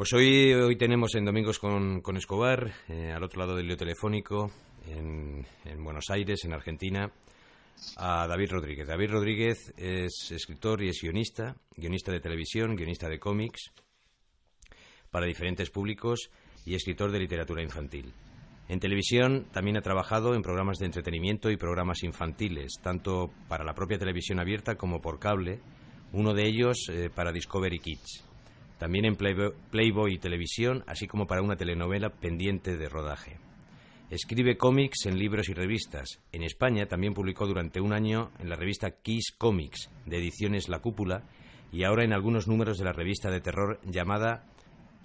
Pues hoy, hoy tenemos en Domingos con, con Escobar, eh, al otro lado del lío telefónico, en, en, Buenos Aires, en Argentina, a David Rodríguez. David Rodríguez es escritor y es guionista, guionista de televisión, guionista de cómics para diferentes públicos y escritor de literatura infantil. En televisión también ha trabajado en programas de entretenimiento y programas infantiles, tanto para la propia televisión abierta como por cable, uno de ellos eh, para Discovery Kids también en Playboy, y Televisión, así como para una telenovela pendiente de rodaje. Escribe cómics en libros y revistas. En España también publicó durante un año en la revista Kiss Comics, de ediciones La Cúpula, y ahora en algunos números de la revista de terror llamada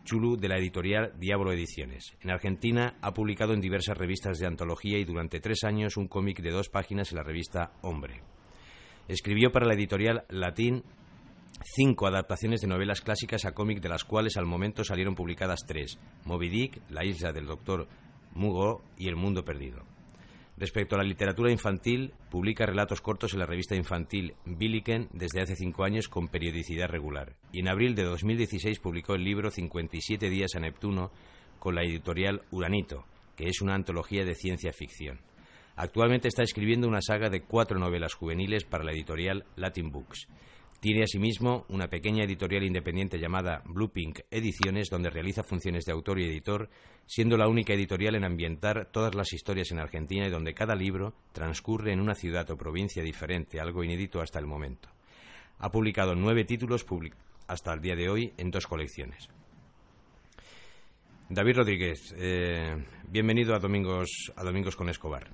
Chulu de la editorial Diablo Ediciones. En Argentina ha publicado en diversas revistas de antología y durante tres años un cómic de dos páginas en la revista Hombre. Escribió para la editorial Latín cinco adaptaciones de novelas clásicas a cómic, de las cuales al momento salieron publicadas tres: Moby Dick, La isla del doctor Mugo y El mundo perdido. Respecto a la literatura infantil, publica relatos cortos en la revista infantil Billiken desde hace cinco años con periodicidad regular. Y en abril de 2016 publicó el libro 57 días a Neptuno con la editorial Uranito, que es una antología de ciencia ficción. Actualmente está escribiendo una saga de cuatro novelas juveniles para la editorial Latin Books. Tiene asimismo una pequeña editorial independiente llamada Blue Pink Ediciones, donde realiza funciones de autor y editor, siendo la única editorial en ambientar todas las historias en Argentina y donde cada libro transcurre en una ciudad o provincia diferente, algo inédito hasta el momento. Ha publicado nueve títulos hasta el día de hoy en dos colecciones. David Rodríguez, eh, bienvenido a Domingos, a Domingos con Escobar.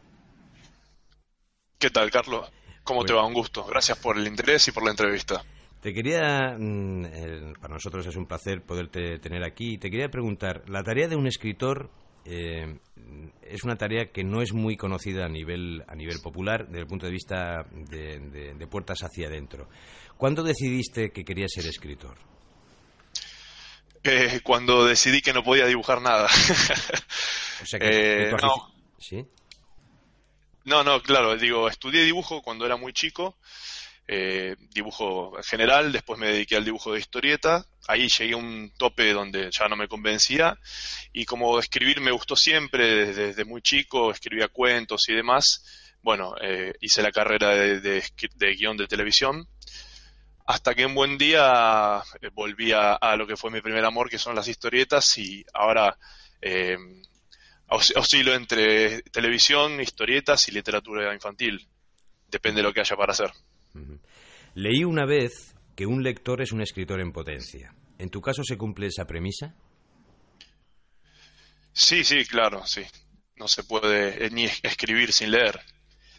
¿Qué tal, Carlos? ¿Cómo te va? Un gusto. Gracias por el interés y por la entrevista. Te quería, mm, para nosotros es un placer poderte tener aquí, te quería preguntar, la tarea de un escritor eh, es una tarea que no es muy conocida a nivel, a nivel popular desde el punto de vista de, puertas hacia adentro. ¿Cuándo decidiste que querías ser escritor? Eh, cuando decidí que no podía dibujar nada. o sea que, eh, ¿Sí? No, no, claro, digo, estudié dibujo cuando era muy chico, eh, dibujo general, después me dediqué al dibujo de historieta, ahí llegué a un tope donde ya no me convencía y como escribir me gustó siempre, desde, muy chico escribía cuentos y demás, bueno, eh, hice la carrera de, de, guion de televisión, hasta que un buen día eh, volví a, lo que fue mi primer amor, que son las historietas, y ahora eh, oscilo entre televisión, historietas y literatura infantil. Depende de lo que haya para hacer. Leí una vez que un lector es un escritor en potencia. ¿En tu caso se cumple esa premisa? Sí, sí, claro, sí. No se puede eh, ni escribir sin leer.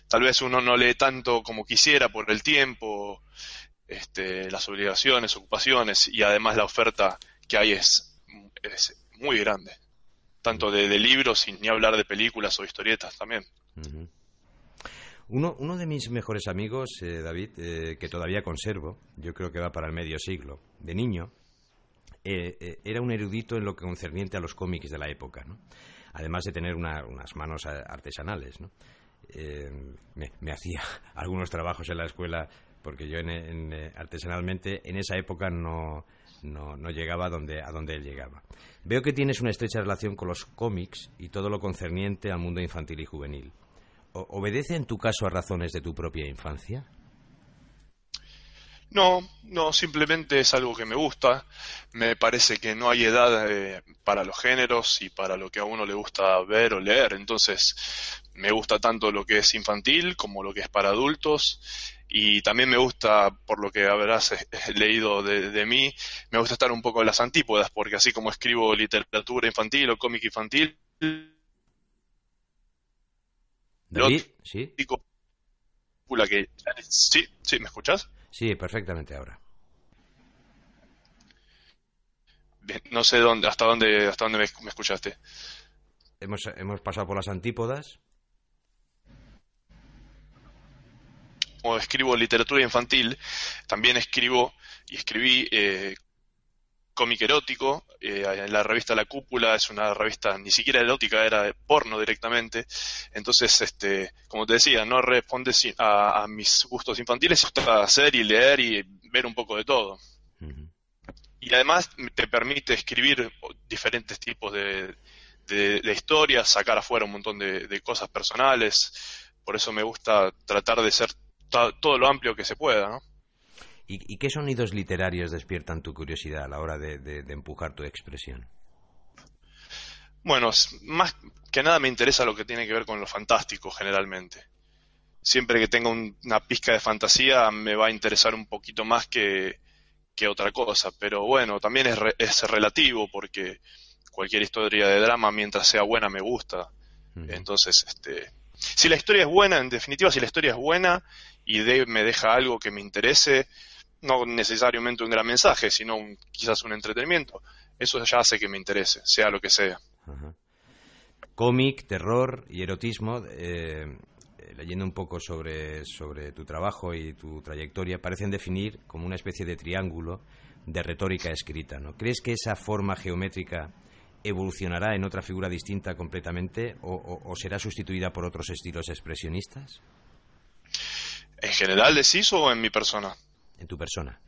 Tal vez uno no lee tanto como quisiera por el tiempo, este, las obligaciones, ocupaciones y además la oferta que hay es, es muy grande tanto de, libros y ni hablar de películas o historietas también. Uno, uno de mis mejores amigos, eh, David, eh, que todavía conservo, yo creo que va para el medio siglo, de niño, eh, era un erudito en lo que concerniente a los cómics de la época, ¿no? además de tener unas manos artesanales. ¿no? Me, hacía algunos trabajos en la escuela porque yo artesanalmente en esa época no, no, no llegaba a donde, él llegaba. Veo que tienes una estrecha relación con los cómics y todo lo concerniente al mundo infantil y juvenil. ¿Obedece en tu caso a razones de tu propia infancia? No, no, simplemente es algo que me gusta. Me parece que no hay edad eh, para los géneros y para lo que a uno le gusta ver o leer. Entonces, me gusta tanto lo que es infantil como lo que es para adultos y también me gusta, por lo que habrás eh, leído de, mí, me gusta estar un poco en las antípodas, porque así como escribo literatura infantil o cómic infantil, David, ¿sí? Que, sí, sí, ¿me escuchas? Sí, perfectamente ahora. Bien, no sé dónde, hasta dónde, hasta dónde me, escuchaste. Hemos, hemos pasado por las antípodas. Como escribo literatura infantil, también escribo y escribí eh, cómic erótico. Eh, en la revista La Cúpula es una revista ni siquiera erótica, era de porno directamente. Entonces, este, como te decía, no responde a, a mis gustos infantiles, me gusta hacer y leer y ver un poco de todo. y además te permite escribir diferentes tipos de, historias, sacar afuera un montón de, cosas personales. Por eso me gusta tratar de ser todo lo amplio que se pueda, ¿no? ¿Y, qué sonidos literarios despiertan tu curiosidad a la hora de, empujar tu expresión? Bueno, más que nada me interesa lo que tiene que ver con lo fantástico generalmente. Siempre que tenga una pizca de fantasía me va a interesar un poquito más que, otra cosa, pero bueno, también es, es relativo porque cualquier historia de drama mientras sea buena me gusta. Entonces, este, si la historia es buena, en definitiva, si la historia es buena y me deja algo que me interese, no necesariamente un gran mensaje, sino quizás un entretenimiento. Eso ya hace que me interese, sea lo que sea. Cómic, terror y erotismo, eh, leyendo un poco sobre, sobre tu trabajo y tu trayectoria, parecen definir como una especie de triángulo de retórica escrita. ¿no? ¿Crees que esa forma geométrica evolucionará en otra figura distinta completamente o será sustituida por otros estilos expresionistas? ¿En general decís o en mi persona? en tu persona?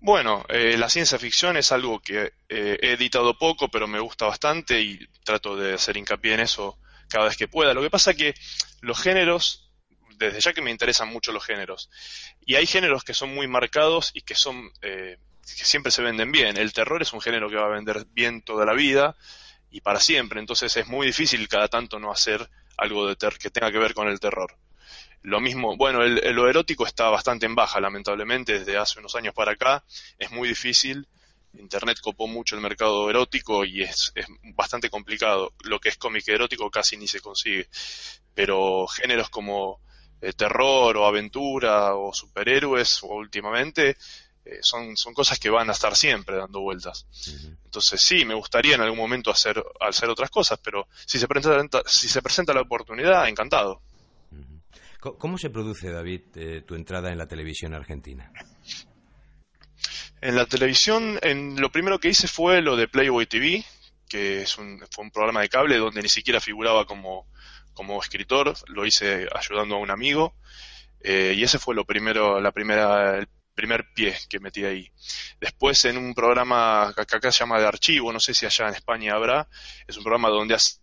Bueno, eh, la ciencia ficción es algo que eh, he editado poco, pero me gusta bastante y trato de hacer hincapié en eso cada vez que pueda. Lo que pasa es que los géneros, desde ya que me interesan mucho los géneros, y hay géneros que son muy marcados y que son eh, que siempre se venden bien. El terror es un género que va a vender bien toda la vida y para siempre, entonces es muy difícil cada tanto no hacer algo de ter que tenga que ver con el terror. Lo mismo, bueno, el, lo erótico está bastante en baja, lamentablemente, desde hace unos años para acá. Es muy difícil. Internet copó mucho el mercado erótico y es, bastante complicado. Lo que es cómic erótico casi ni se consigue. Pero géneros como eh, terror o aventura o superhéroes o últimamente eh, son, son cosas que van a estar siempre dando vueltas. Entonces sí, me gustaría en algún momento hacer, hacer otras cosas, pero si se presenta, si se presenta la oportunidad, encantado. ¿Cómo se produce, David, eh, tu entrada en la televisión argentina? En la televisión, en, lo primero que hice fue lo de Playboy TV, que es un, fue un programa de cable donde ni siquiera figuraba como, escritor, lo hice ayudando a un amigo, eh, y ese fue lo primero, la primera, el primer pie que metí ahí. Después en un programa que acá se llama de archivo, no sé si allá en España habrá, es un programa donde hacen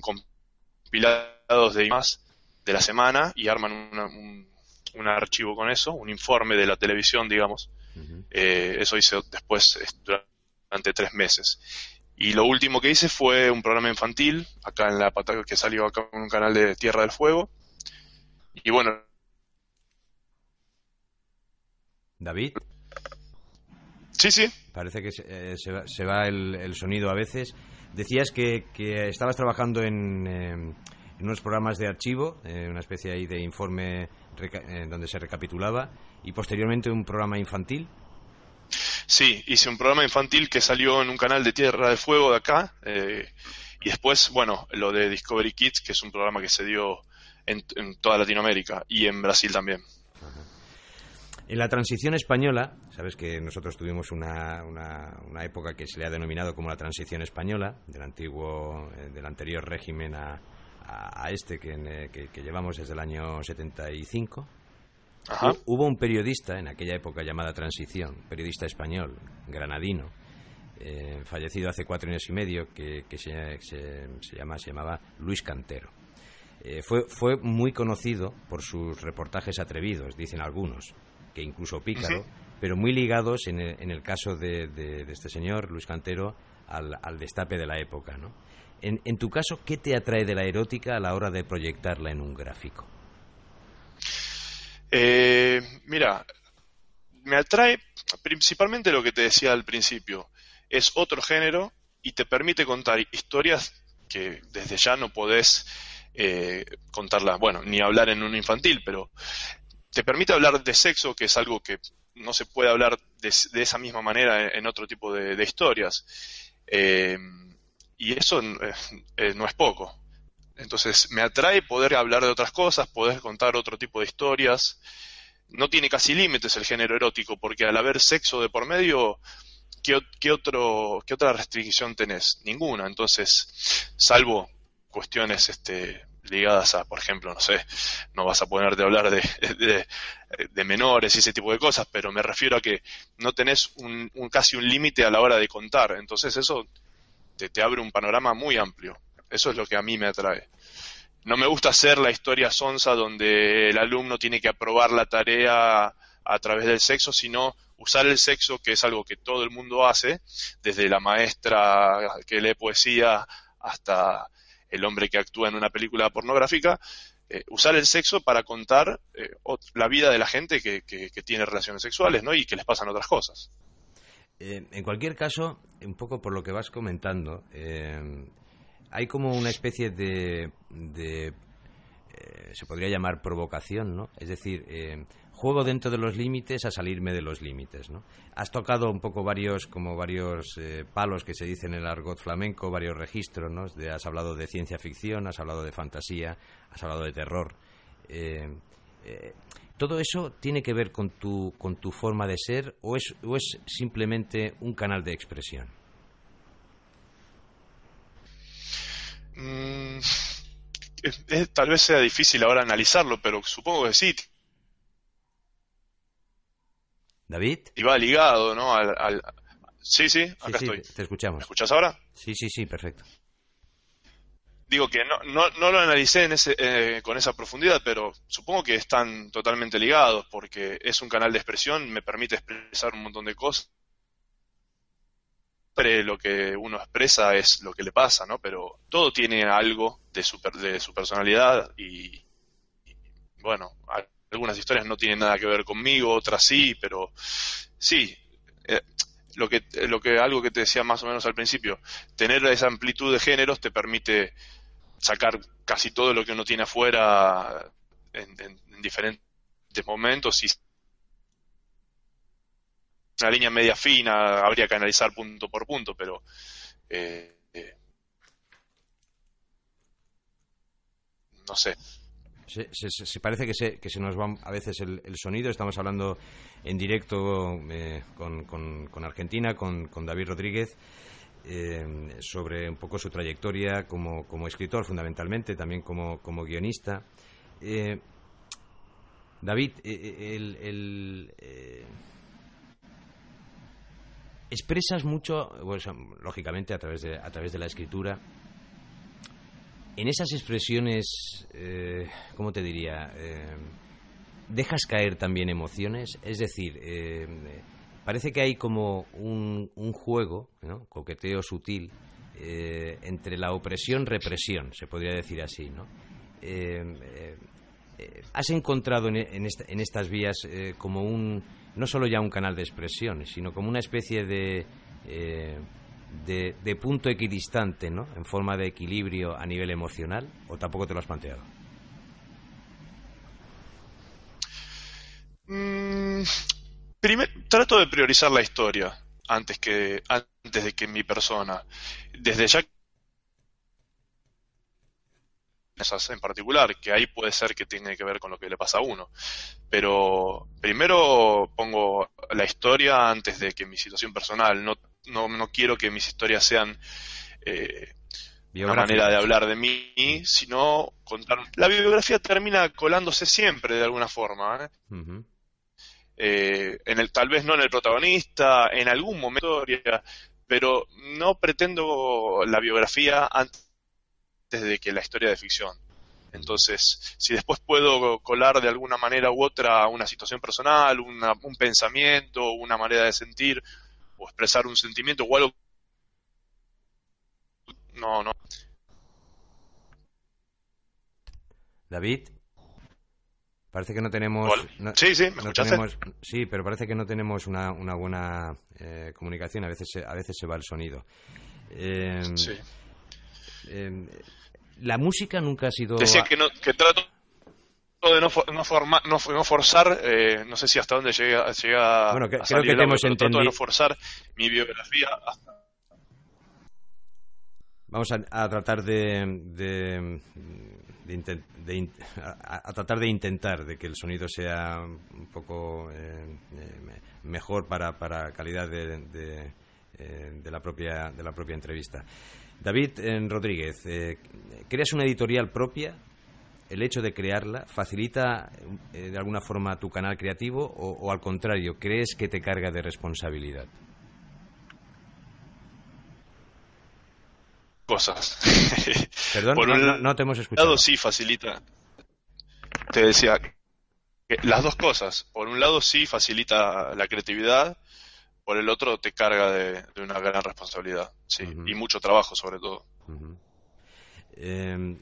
compilados de más de la semana y arman un, un, archivo con eso, un informe de la televisión, digamos. Eh, eso hice después durante tres meses. Y lo último que hice fue un programa infantil, acá en la Patagonia, que salió acá en un canal de Tierra del Fuego. Y bueno. David. Sí, sí. Parece que se, eh, se, va, el, sonido a veces. Decías que, que estabas trabajando en, eh, en unos programas de archivo, eh, una especie ahí de informe eh, donde se recapitulaba, y posteriormente un programa infantil. Sí, hice un programa infantil que salió en un canal de Tierra del Fuego de acá, eh, y después, bueno, lo de Discovery Kids, que es un programa que se dio en, toda Latinoamérica y en Brasil también. En la transición española, sabes que nosotros tuvimos una, una, época que se le ha denominado como la transición española, del antiguo, del anterior régimen a, a, este que, que, llevamos desde el año 75. Hubo un periodista en aquella época llamada Transición, periodista español, granadino, eh, fallecido hace cuatro años y medio, que, se, se, llama, se llamaba Luis Cantero. Eh, fue, fue muy conocido por sus reportajes atrevidos, dicen algunos, que incluso pícaro, pero muy ligados en el, en el caso de, de, este señor, Luis Cantero, al, al destape de la época. ¿no? En, tu caso, ¿qué te atrae de la erótica a la hora de proyectarla en un gráfico? Eh, mira, me atrae principalmente lo que te decía al principio. Es otro género y te permite contar historias que desde ya no podés eh, contarlas, bueno, ni hablar en un infantil, pero te permite hablar de sexo, que es algo que no se puede hablar de, esa misma manera en, otro tipo de, historias. Eh, y eso eh, eh, no es poco. Entonces me atrae poder hablar de otras cosas, poder contar otro tipo de historias. No tiene casi límites el género erótico, porque al haber sexo de por medio, ¿qué, otro, ¿qué otra restricción tenés? Ninguna. Entonces, salvo cuestiones este, ligadas a, por ejemplo, no sé, no vas a ponerte a hablar de, de, menores y ese tipo de cosas, pero me refiero a que no tenés un, casi un límite a la hora de contar. Entonces eso te, abre un panorama muy amplio. Eso es lo que a mí me atrae. No me gusta hacer la historia sonsa donde el alumno tiene que aprobar la tarea a través del sexo, sino usar el sexo, que es algo que todo el mundo hace, desde la maestra que lee poesía hasta el hombre que actúa en una película pornográfica, eh, usar el sexo para contar eh, la vida de la gente que, tiene relaciones sexuales ¿no? y que les pasan otras cosas. Eh, en cualquier caso, un poco por lo que vas comentando, hay como una especie de, se podría llamar provocación, ¿no? Es decir, juego dentro de los límites a salirme de los límites, ¿no? Has tocado un poco varios, como varios eh, palos que se dicen en el argot flamenco, varios registros, ¿no? has hablado de ciencia ficción, has hablado de fantasía, has hablado de terror. Eh, eh, ¿Todo eso tiene que ver con tu, con tu forma de ser o es, o es simplemente un canal de expresión? Mm, tal vez sea difícil ahora analizarlo, pero supongo que sí, David. Y va ligado, ¿no? Al, Sí, sí, acá estoy. Te escuchamos. ¿Me escuchas ahora? Sí, sí, sí, perfecto. Digo que no, no, no lo analicé en ese, eh, con esa profundidad, pero supongo que están totalmente ligados porque es un canal de expresión, me permite expresar un montón de cosas. Pero lo que uno expresa es lo que le pasa, ¿no? Pero todo tiene algo de su, de su personalidad y, bueno, algunas historias no tienen nada que ver conmigo, otras sí, pero sí, eh, lo que, lo que, algo que te decía más o menos al principio, tener esa amplitud de géneros te permite sacar casi todo lo que uno tiene afuera en, diferentes momentos y una línea media fina, habría que analizar punto por punto, pero eh, eh, no sé, se, parece que se, que se nos va a veces el, sonido. Estamos hablando en directo eh, con, con, Argentina, con, con, David Rodríguez, eh, sobre un poco su trayectoria como, como escritor, fundamentalmente, también como, como guionista. Eh, David, el, expresas mucho, lógicamente a través de, a través de la escritura, en esas expresiones, eh, ¿cómo te diría? Eh, ¿Dejas caer también emociones? Es decir, eh, parece que hay como un, juego, ¿no? coqueteo sutil, entre la opresión-represión, se podría decir así, ¿no? ¿Has encontrado en, estas vías como un, no solo ya un canal de expresión, sino como una especie de de, punto equidistante, ¿no? En forma de equilibrio a nivel emocional, o tampoco te lo has planteado? Mm, trato de priorizar la historia antes que antes de que mi persona. Desde ya en particular, que ahí puede ser que tiene que ver con lo que le pasa a uno. Pero primero pongo la historia antes de que mi situación personal. No no, no quiero que mis historias sean eh, una manera de hablar de mí, sino contar. La biografía termina colándose siempre de alguna forma. ¿eh? Eh, en el, tal vez no en el protagonista, en algún momento, pero no pretendo la biografía antes de que la historia de ficción. Entonces, si después puedo colar de alguna manera u otra una situación personal, un pensamiento, una manera de sentir, o expresar un sentimiento o algo. No, no. David. Parece que no tenemos. sí, sí, ¿me sí, pero parece que no tenemos una, una buena eh, comunicación. A veces, se, a veces se va el sonido. Em, sí. Em, la música nunca ha sido. Decía que, no, que trato de no, no, forma, no, no forzar, eh, no sé si hasta dónde llega, llega bueno, que, a creo que te hemos entendido. de no forzar mi biografía Vamos a, tratar de, de, de, a, tratar de intentar de que el sonido sea un poco eh, eh, mejor para, para calidad de, de, la propia de la propia entrevista. David Rodríguez, ¿creas una editorial propia el hecho de crearla facilita eh, de alguna forma tu canal creativo o, al contrario, crees que te carga de responsabilidad? Cosas. Perdón, no, te hemos escuchado. lado sí facilita. Te decía que las dos cosas. Por un lado sí facilita la creatividad, por el otro te carga de, una gran responsabilidad. Sí, y mucho trabajo sobre todo. Em,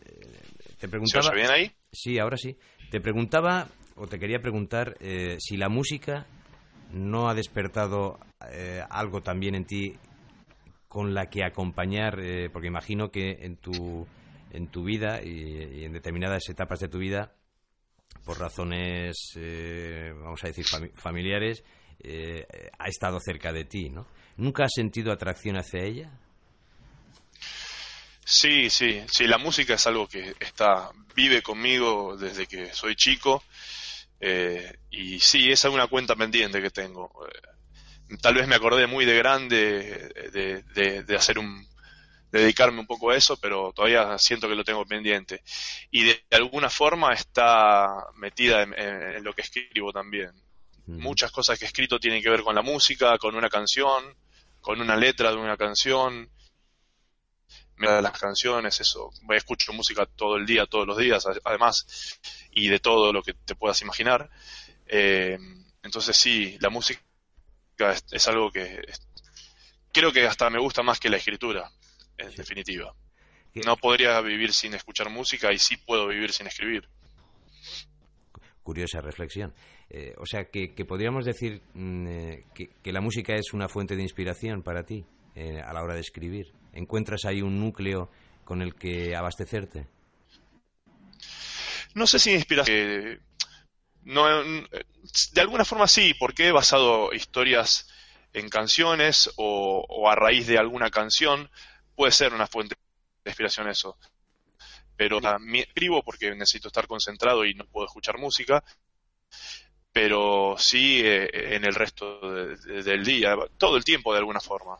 te preguntaba. ¿Se bien ahí? Sí, ahora sí. Te preguntaba, o te quería preguntar, eh, si la música no ha despertado eh, algo también en ti con la que acompañar, eh, porque imagino que en tu, en tu vida y, en determinadas etapas de tu vida, por razones, vamos a decir, familiares, ha estado cerca de ti, ¿no? ¿Nunca has sentido atracción hacia ella? Sí, sí, sí, la música es algo que está, vive conmigo desde que soy chico eh, y sí, esa es una cuenta pendiente que tengo. Tal vez me acordé muy de grande de, hacer un, dedicarme un poco a eso, pero todavía siento que lo tengo pendiente. Y de, alguna forma está metida en, lo que escribo también. Muchas cosas que he escrito tienen que ver con la música, con una canción, con una letra de una canción de las canciones, eso. Escucho música todo el día, todos los días, además, y de todo lo que te puedas imaginar. Eh, entonces sí, la música es, algo que creo que hasta me gusta más que la escritura, en definitiva. No podría vivir sin escuchar música y sí puedo vivir sin escribir. Curiosa reflexión. Eh, o sea, que, podríamos decir mm, eh, que, la música es una fuente de inspiración para ti a la hora de escribir encuentras ahí un núcleo con el que abastecerte? No sé si inspiración. No, de alguna forma sí, porque he basado historias en canciones o, a raíz de alguna canción. Puede ser una fuente de inspiración eso. Pero me escribo porque necesito estar concentrado y no puedo escuchar música. Pero sí eh, en el resto del día, todo el tiempo de alguna forma.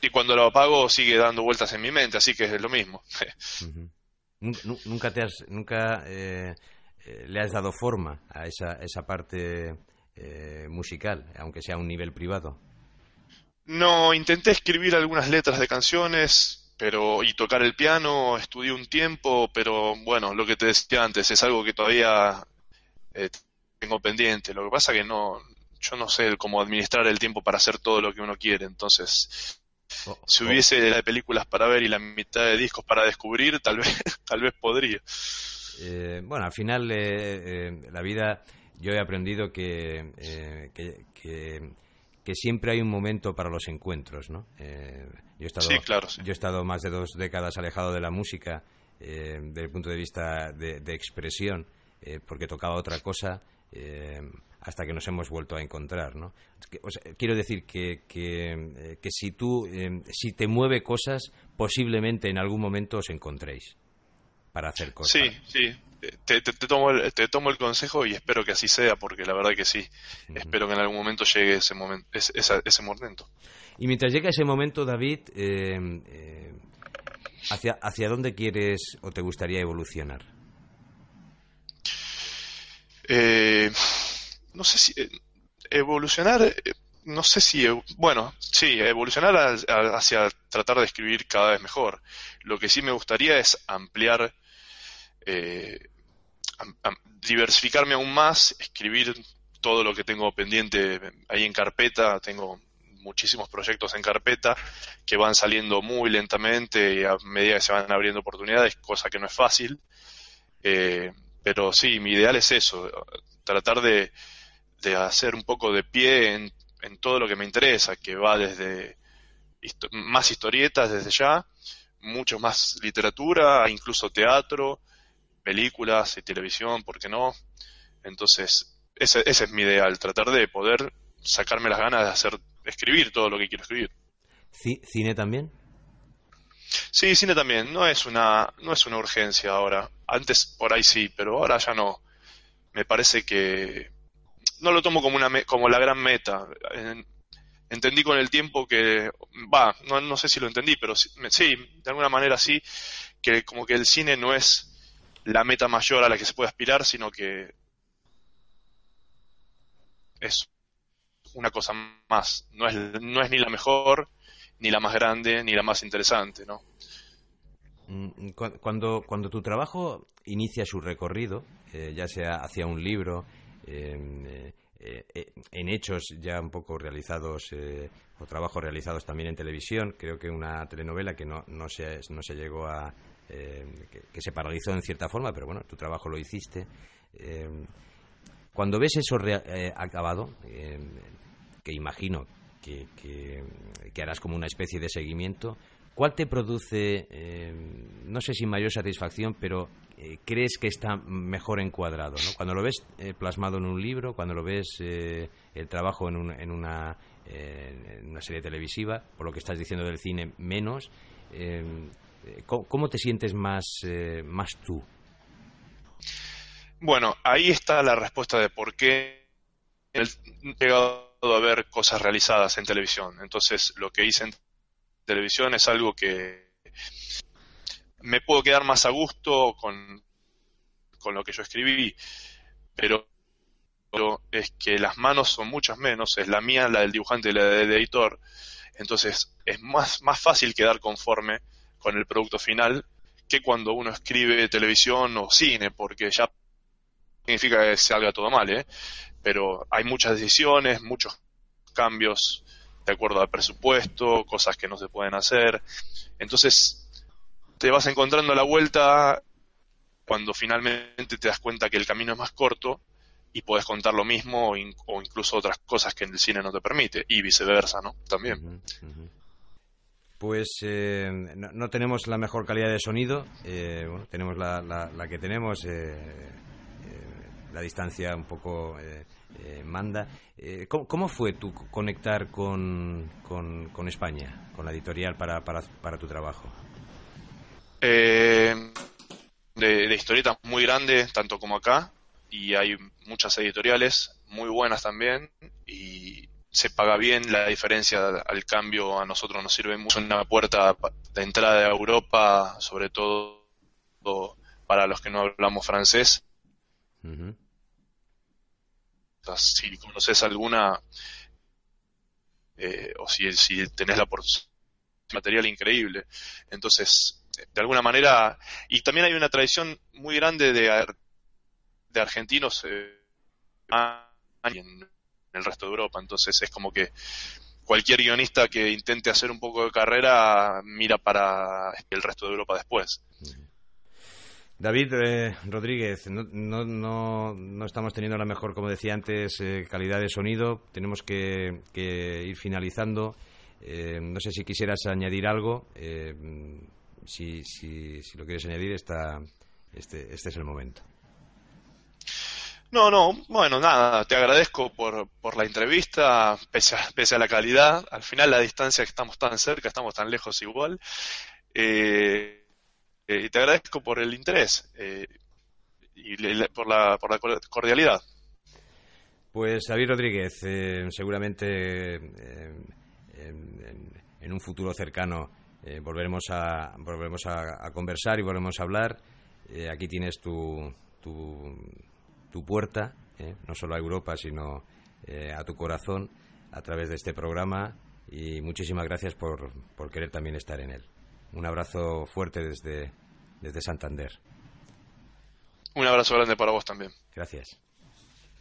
Y cuando lo apago sigue dando vueltas en mi mente, así que es lo mismo. Nunca te has, nunca eh, eh, le has dado forma a esa, esa parte eh, musical, aunque sea a un nivel privado. No, intenté escribir algunas letras de canciones, pero y tocar el piano, estudié un tiempo, pero bueno, lo que te decía antes es algo que todavía tengo pendiente. Lo que pasa que no, yo no sé cómo administrar el tiempo para hacer todo lo que uno quiere, entonces Oh, si oh. hubiese de películas para ver y la mitad de discos para descubrir, tal vez, tal vez podría. Eh, bueno, al final eh, eh, la vida, yo he aprendido que, que, que, siempre hay un momento para los encuentros, ¿no? yo, he estado, claro, yo he estado más de dos décadas alejado de la música desde el punto de vista de, de expresión, porque tocaba otra cosa hasta que nos hemos vuelto a encontrar, ¿no? quiero decir que, que, eh, si tú, eh, si te mueve cosas, posiblemente en algún momento os encontréis para hacer cosas. Sí, sí. Te, tomo el, te tomo el consejo y espero que así sea, porque la verdad que sí. Espero que en algún momento llegue ese momento. Ese, momento. Y mientras llega ese momento, David, eh, ¿hacia, ¿hacia dónde quieres o te gustaría evolucionar? Eh, no sé si eh, evolucionar, eh, no sé si, bueno, sí, evolucionar hacia tratar de escribir cada vez mejor. Lo que sí me gustaría es ampliar, eh, diversificarme aún más, escribir todo lo que tengo pendiente ahí en carpeta, tengo muchísimos proyectos en carpeta que van saliendo muy lentamente y a medida que se van abriendo oportunidades, cosa que no es fácil. pero sí, mi ideal es eso, tratar de, de hacer un poco de pie en, todo lo que me interesa, que va desde más historietas desde ya, mucho más literatura, incluso teatro, películas y televisión, ¿por qué no? Entonces, ese, ese es mi ideal, tratar de poder sacarme las ganas de hacer, escribir todo lo que quiero escribir. ¿Cine también? Sí, cine también. No es una, no es una urgencia ahora. Antes por ahí sí, pero ahora ya no. Me parece que no lo tomo como, una como la gran meta. entendí con el tiempo que, va, no, no sé si lo entendí, pero sí, de alguna manera sí, que como que el cine no es la meta mayor a la que se puede aspirar, sino que es una cosa más. No es, no es ni la mejor, ni la más grande, ni la más interesante, ¿no? Mm, cuando, cuando tu trabajo inicia su recorrido, eh, ya sea hacia un libro, eh, eh, en hechos ya un poco realizados o trabajos realizados también en televisión, creo que una telenovela que no, no, se, no se llegó a... Que, se paralizó en cierta forma, pero bueno, tu trabajo lo hiciste. Em, cuando ves eso acabado, em, que imagino que, que, harás como una especie de seguimiento, ¿Cuál te produce, eh, no sé si mayor satisfacción, pero eh, crees que está mejor encuadrado? ¿no? Cuando lo ves eh, plasmado en un libro, cuando lo ves el trabajo en, en, una, una, serie televisiva, por lo que estás diciendo del cine, menos, ¿cómo, te sientes más, más tú? Bueno, ahí está la respuesta de por qué he llegado a ver cosas realizadas en televisión. Entonces, lo que hice en televisión es algo que me puedo quedar más a gusto con, con lo que yo escribí, pero, es que las manos son muchas menos, es la mía, la del dibujante y la del editor, entonces es más, más fácil quedar conforme con el producto final que cuando uno escribe televisión o cine, porque ya significa que salga todo mal, ¿eh? pero hay muchas decisiones, muchos cambios de acuerdo al presupuesto, cosas que no se pueden hacer. Entonces, te vas encontrando la vuelta cuando finalmente te das cuenta que el camino es más corto y puedes contar lo mismo o, incluso otras cosas que en el cine no te permite y viceversa, ¿no? También. Pues eh, no, tenemos la mejor calidad de sonido, eh, bueno, tenemos la, la, que tenemos, eh, la distancia un poco eh, manda. Eh, ¿cómo, fue tu conectar con, con, España, con la editorial para, para, para tu trabajo? Eh, de, historietas muy grandes, tanto como acá, y hay muchas editoriales muy buenas también, y se paga bien, la diferencia al cambio a nosotros nos sirve mucho una puerta de entrada a Europa, sobre todo para los que no hablamos francés si conoces alguna eh, o si, si tenés la material increíble. Entonces, de alguna manera, y también hay una tradición muy grande de, de argentinos eh, en el resto de Europa. Entonces, es como que cualquier guionista que intente hacer un poco de carrera mira para el resto de Europa después. David eh, Rodríguez, no, no, no, estamos teniendo la mejor, como decía antes, eh, calidad de sonido. Tenemos que, ir finalizando. Eh, no sé si quisieras añadir algo. Si, si, si, lo quieres añadir, está, este, este es el momento. No, no, bueno, nada, te agradezco por, por la entrevista, pese a, pese a la calidad. Al final, la distancia que estamos tan cerca, estamos tan lejos igual. Eh, eh, y te agradezco por el interés eh, y por, la, por la cordialidad. Pues David Rodríguez, eh, seguramente en, un futuro cercano volveremos, a, volveremos a, conversar y volveremos a hablar. aquí tienes tu, puerta, no solo a Europa, sino a tu corazón a través de este programa y muchísimas gracias por querer también estar en él. Un abrazo fuerte desde, desde Santander. Un abrazo grande para vos también. Gracias.